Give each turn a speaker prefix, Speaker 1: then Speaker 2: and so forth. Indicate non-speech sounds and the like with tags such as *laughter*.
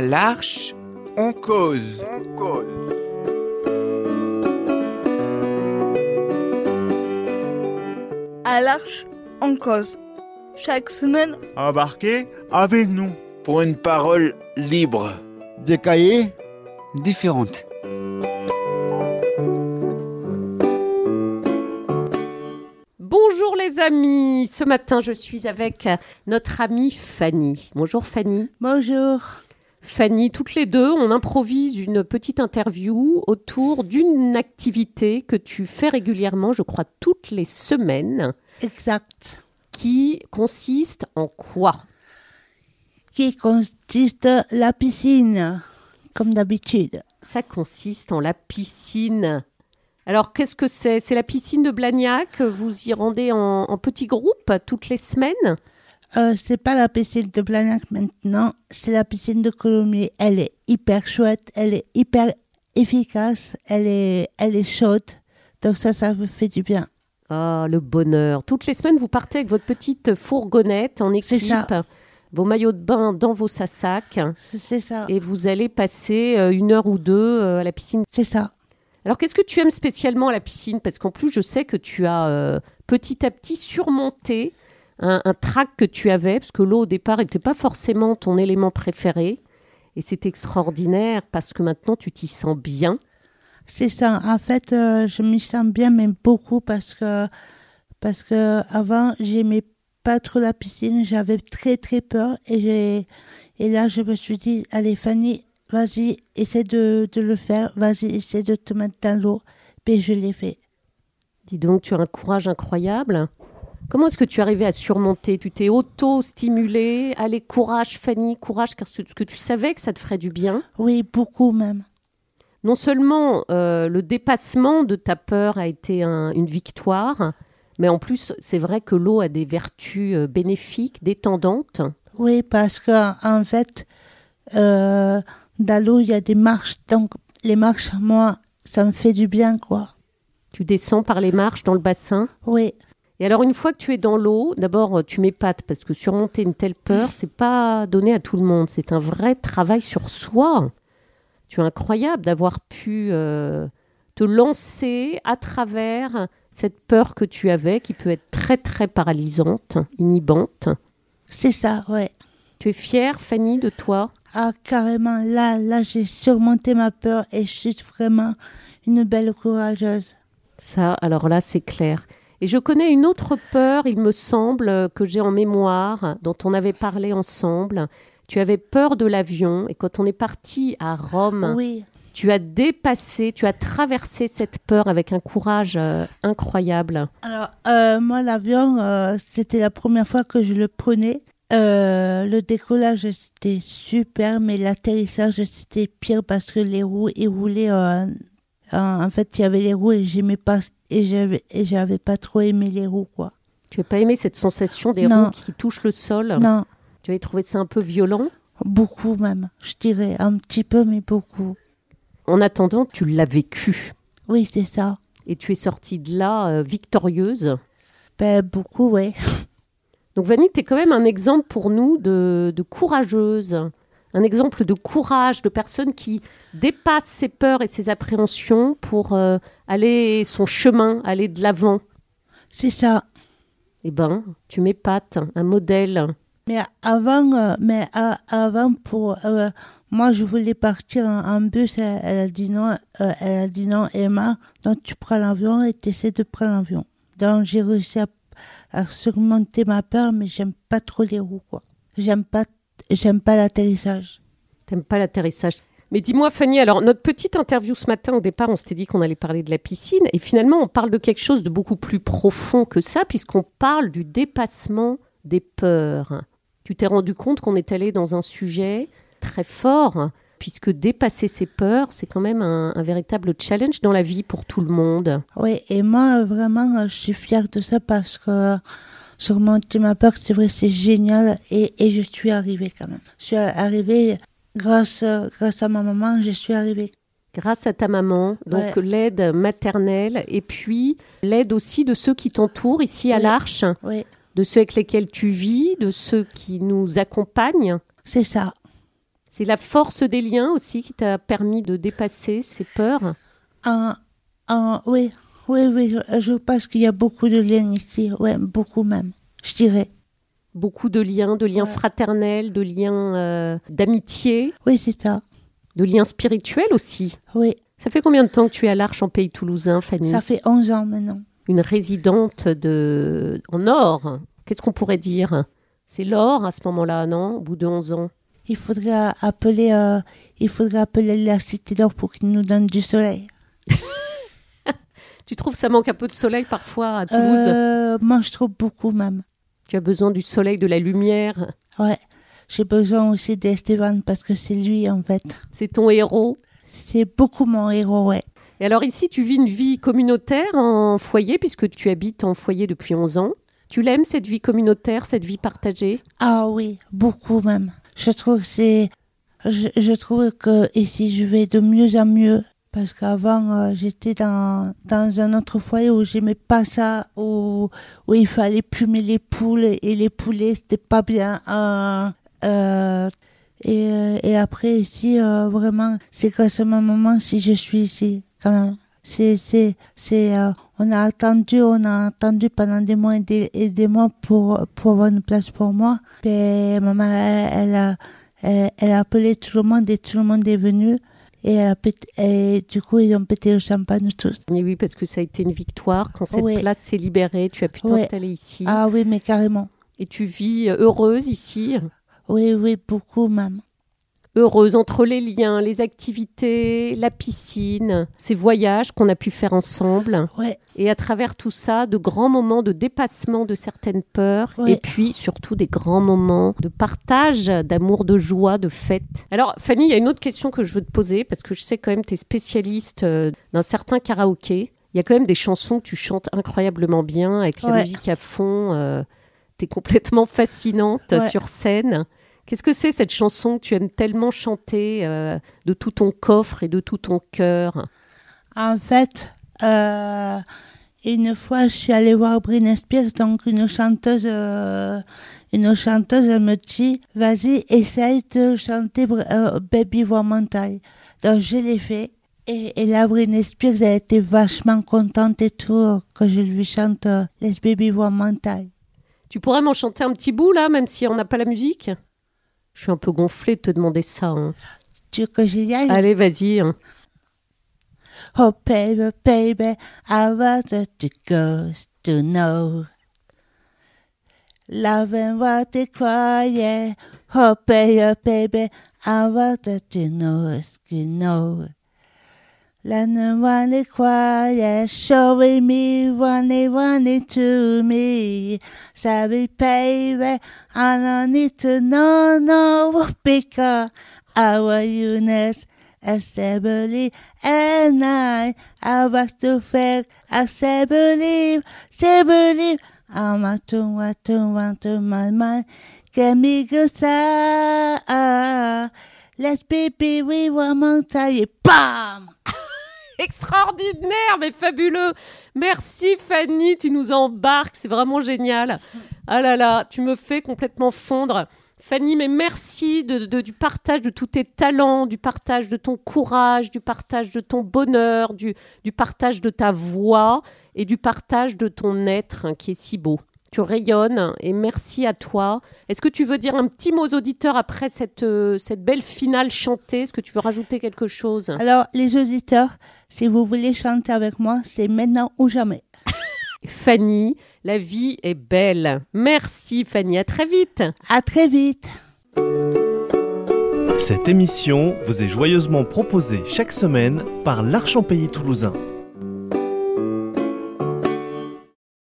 Speaker 1: À l'Arche, on cause.
Speaker 2: À l'Arche, on cause. Chaque semaine,
Speaker 3: Embarquez avec nous.
Speaker 4: pour une parole libre.
Speaker 5: Des cahiers
Speaker 6: différentes.
Speaker 7: Bonjour les amis, ce matin je suis avec notre amie Fanny. Bonjour Fanny.
Speaker 2: bonjour.
Speaker 7: Fanny, toutes les deux, on improvise une petite interview autour d'une activité que tu fais régulièrement, je crois toutes les semaines,
Speaker 2: Exact.
Speaker 7: qui consiste en quoi?
Speaker 2: Qui consiste la piscine, comme d'habitude.
Speaker 7: Ça consiste en la piscine. Alors qu'est-ce que c'est? C'est la piscine de Blagnac, vous y rendez en, en petits groupes toutes les semaines?
Speaker 2: Euh, c'est pas la piscine de Blagnac maintenant, c'est la piscine de Colomiers. Elle est hyper chouette, elle est hyper efficace, elle est, elle est chaude. Donc ça, ça vous fait du bien.
Speaker 7: Ah, le bonheur. Toutes les semaines, vous partez avec votre petite fourgonnette en équipe,
Speaker 2: ça.
Speaker 7: vos maillots de bain dans vos
Speaker 2: C'est c'est ça.
Speaker 7: et vous allez passer euh, une heure ou deux euh, à la piscine.
Speaker 2: C'est ça.
Speaker 7: Alors, qu'est-ce que tu aimes spécialement à la piscine? Parce qu'en plus, je sais que tu as euh, petit à petit surmonté un, un trac que tu avais, parce que l'eau au départ n'était pas forcément ton élément préféré. Et c'est extraordinaire parce que maintenant, tu t'y sens bien.
Speaker 2: C'est ça. En fait, euh, je m'y sens bien, mais beaucoup parce que parce que avant, j'aimais pas trop la piscine. J'avais très très peur et j'ai et là, je me suis dit, allez Fanny, vas-y, essaie de, de le faire. Vas-y, essaie de te mettre dans l'eau. Puis je l'ai fait.
Speaker 7: Dis donc, tu as un courage incroyable. Comment est-ce que tu es arrivé à surmonter? Tu t'es auto-stimulé. Allez, courage, Fanny, courage, car ce que tu savais que ça te ferait du bien.
Speaker 2: Oui, beaucoup même.
Speaker 7: Non seulement euh, le dépassement de ta peur a été un- une victoire, mais en plus, c'est vrai que l'eau a des vertus euh, bénéfiques, détendantes.
Speaker 2: Oui, parce que en fait, euh, dans l'eau, il y a des marches. Donc, les marches, moi, ça me fait du bien, quoi.
Speaker 7: Tu descends par les marches dans le bassin?
Speaker 2: Oui,
Speaker 7: Et alors, une fois que tu es dans l'eau, d'abord, tu m'épates parce que surmonter une telle peur, c'est pas donné à tout le monde. C'est un vrai travail sur soi. Tu es incroyable d'avoir pu euh, te lancer à travers cette peur que tu avais, qui peut être très, très paralysante, inhibante.
Speaker 2: c'est ça, ouais.
Speaker 7: Tu es fière, Fanny, de toi?
Speaker 2: Ah, carrément, là, là, j'ai surmonté ma peur et je suis vraiment une belle courageuse.
Speaker 7: Ça, alors là, c'est clair. Et je connais une autre peur, il me semble, euh, que j'ai en mémoire, dont on avait parlé ensemble. Tu avais peur de l'avion et quand on est parti à Rome,
Speaker 2: Oui,
Speaker 7: tu as dépassé, tu as traversé cette peur avec un courage euh, incroyable.
Speaker 2: alors, euh, moi, l'avion, euh, c'était la première fois que je le prenais. Euh, le décollage, c'était super, mais l'atterrissage, c'était pire parce que les roues, ils roulaient. euh, en en fait, il y avait les roues et j'aimais pas, et j'avais, et j'avais pas trop aimé les roues, quoi.
Speaker 7: Tu n'as pas aimé cette sensation des
Speaker 2: Non.
Speaker 7: roues qui touchent le sol?
Speaker 2: Non,
Speaker 7: Tu avais trouvé ça un peu violent?
Speaker 2: Beaucoup même, je dirais, un petit peu, mais beaucoup.
Speaker 7: En attendant, tu l'as vécu.
Speaker 2: Oui, c'est ça.
Speaker 7: Et tu es sortie de là euh, victorieuse.
Speaker 2: Ben, beaucoup, ouais. *laughs*
Speaker 7: Donc Vanny, tu es quand même un exemple pour nous de, de courageuse, un exemple de courage, de personne qui dépasse ses peurs et ses appréhensions pour euh, aller son chemin, aller de l'avant.
Speaker 2: C'est ça.
Speaker 7: Eh ben, tu m'épates, un modèle.
Speaker 2: Mais avant, euh, mais avant pour euh, moi, je voulais partir en, en bus. Elle, elle a dit non. elle a dit non, Emma. Donc tu prends l'avion et tu essaies de prendre l'avion. Donc j'ai réussi à, à surmonter ma peur, mais j'aime pas trop les roues, quoi. J'aime pas, j'aime pas l'atterrissage.
Speaker 7: T'aimes pas l'atterrissage. Mais dis-moi, Fanny, alors notre petite interview ce matin, au départ, on s'était dit qu'on allait parler de la piscine, et finalement, on parle de quelque chose de beaucoup plus profond que ça, puisqu'on parle du dépassement des peurs. Tu t'es rendu compte qu'on est allé dans un sujet très fort, puisque dépasser ses peurs, c'est quand même un, un véritable challenge dans la vie pour tout le monde.
Speaker 2: Oui, et moi, vraiment, je suis fière de ça parce que surmonter ma peur, c'est vrai, c'est génial. Et, et je suis arrivée quand même. Je suis arrivée grâce, euh, grâce à ma maman, je suis arrivée.
Speaker 7: Grâce à ta maman, donc
Speaker 2: Ouais.
Speaker 7: l'aide maternelle, et puis l'aide aussi de ceux qui t'entourent ici à
Speaker 2: Oui.
Speaker 7: l'Arche.
Speaker 2: Oui,
Speaker 7: de ceux avec lesquels tu vis, de ceux qui nous accompagnent.
Speaker 2: c'est ça.
Speaker 7: C'est la force des liens aussi qui t'a permis de dépasser ces peurs
Speaker 2: Ah, ah, oui, oui, oui, je, pense qu'il y a beaucoup de liens ici, ouais, beaucoup même, je dirais.
Speaker 7: Beaucoup de liens, de liens
Speaker 2: Ouais.
Speaker 7: fraternels, de liens euh, d'amitié,
Speaker 2: Oui, c'est ça,
Speaker 7: de liens spirituels aussi.
Speaker 2: oui.
Speaker 7: Ça fait combien de temps que tu es à l'Arche en pays toulousain, Fanny
Speaker 2: Ça fait 11 ans maintenant.
Speaker 7: Une résidente de... en or. Qu'est-ce qu'on pourrait dire? C'est l'or à ce moment-là, non? Au bout de 11 ans.
Speaker 2: Il faudrait appeler, euh, il faudrait appeler la cité d'or pour qu'ils nous donnent du soleil.
Speaker 7: Tu trouves ça manque un peu de soleil parfois à Toulouse?
Speaker 2: Euh, moi, je trouve beaucoup même.
Speaker 7: Tu as besoin du soleil, de la lumière?
Speaker 2: Ouais. J'ai besoin aussi d'Esteban parce que c'est lui, en fait.
Speaker 7: C'est ton héros?
Speaker 2: C'est beaucoup mon héros, ouais.
Speaker 7: Et alors ici, tu vis une vie communautaire en foyer, puisque tu habites en foyer depuis 11 ans. Tu l'aimes, cette vie communautaire, cette vie partagée?
Speaker 2: Ah oui, beaucoup même. Je trouve que c'est, je, je trouve que ici je vais de mieux en mieux parce qu'avant euh, j'étais dans dans un autre foyer où j'aimais pas ça où où il fallait plumer les poules et les poulets c'était pas bien. euh, euh, et, euh, et après ici euh, vraiment c'est grâce à ma maman si je suis ici quand même. C'est c'est c'est euh, on a attendu on a attendu pendant des mois et des, et des mois pour pour avoir une place pour moi. Puis maman elle, elle a elle a appelé tout le monde et tout le monde est venu et, elle a pété- et du coup ils ont pété le champagne tous.
Speaker 7: Et oui, parce que ça a été une victoire. Quand cette
Speaker 2: Oui.
Speaker 7: place s'est libérée, tu as pu
Speaker 2: Oui.
Speaker 7: t'installer ici.
Speaker 2: Ah oui mais carrément.
Speaker 7: Et tu vis heureuse ici.
Speaker 2: Oui oui beaucoup même.
Speaker 7: Heureuse entre les liens, les activités, la piscine, ces voyages qu'on a pu faire ensemble.
Speaker 2: Ouais
Speaker 7: Et à travers tout ça, de grands moments de dépassement de certaines peurs.
Speaker 2: Ouais.
Speaker 7: Et puis surtout des grands moments de partage, d'amour, de joie, de fête. Alors Fanny, il y a une autre question que je veux te poser, parce que je sais quand même que tu es spécialiste euh, d'un certain karaoké. Il y a quand même des chansons que tu chantes incroyablement bien, avec la
Speaker 2: Ouais.
Speaker 7: musique à fond. euh, tu es complètement fascinante sur scène. Qu'est-ce que c'est cette chanson que tu aimes tellement chanter euh, de tout ton coffre et de tout ton cœur?
Speaker 2: En fait, euh, une fois, je suis allée voir Britney Spears, donc une chanteuse, euh, une chanteuse, elle me dit, vas-y, essaye de chanter Baby Woman Tie. Donc, je l'ai fait. Et, et là, Britney Spears, elle était vachement contente et tout, que je lui chante Les Baby Woman Tie.
Speaker 7: Tu pourrais m'en chanter un petit bout là, même si on n'a pas la musique? Je suis un peu gonflée de te demander ça. hein.
Speaker 2: Tu veux que j'y aille?
Speaker 7: Allez, vas-y. hein.
Speaker 2: Oh, baby, baby, I want the ghost to know. Loving what they quiet. Oh, baby, baby, I want to know, to know. Learning when they quiet, showing me when they want it to me. Sorry, baby, I don't need to know, no, because our units assembly and I, I was to fake, I say believe. I'm a what to want to my mind. Get me good side. Let's be, be, we want more time. Bam!
Speaker 7: Extraordinaire, mais fabuleux. Merci Fanny, tu nous embarques, c'est vraiment génial. Ah là là, tu me fais complètement fondre. Fanny, mais merci de, du partage de tous tes talents, du partage de ton courage, du partage de ton bonheur, du, du partage de ta voix et du partage de ton être hein, qui est si beau. Tu rayonnes et merci à toi. Est-ce que tu veux dire un petit mot aux auditeurs après cette, euh, cette belle finale chantée? Est-ce que tu veux rajouter quelque chose?
Speaker 2: Alors, les auditeurs, si vous voulez chanter avec moi, c'est maintenant ou jamais. *laughs*
Speaker 7: Fanny, la vie est belle. Merci Fanny, à très vite.
Speaker 2: À très vite.
Speaker 5: Cette émission vous est joyeusement proposée chaque semaine par l'Arche en Pays Toulousain.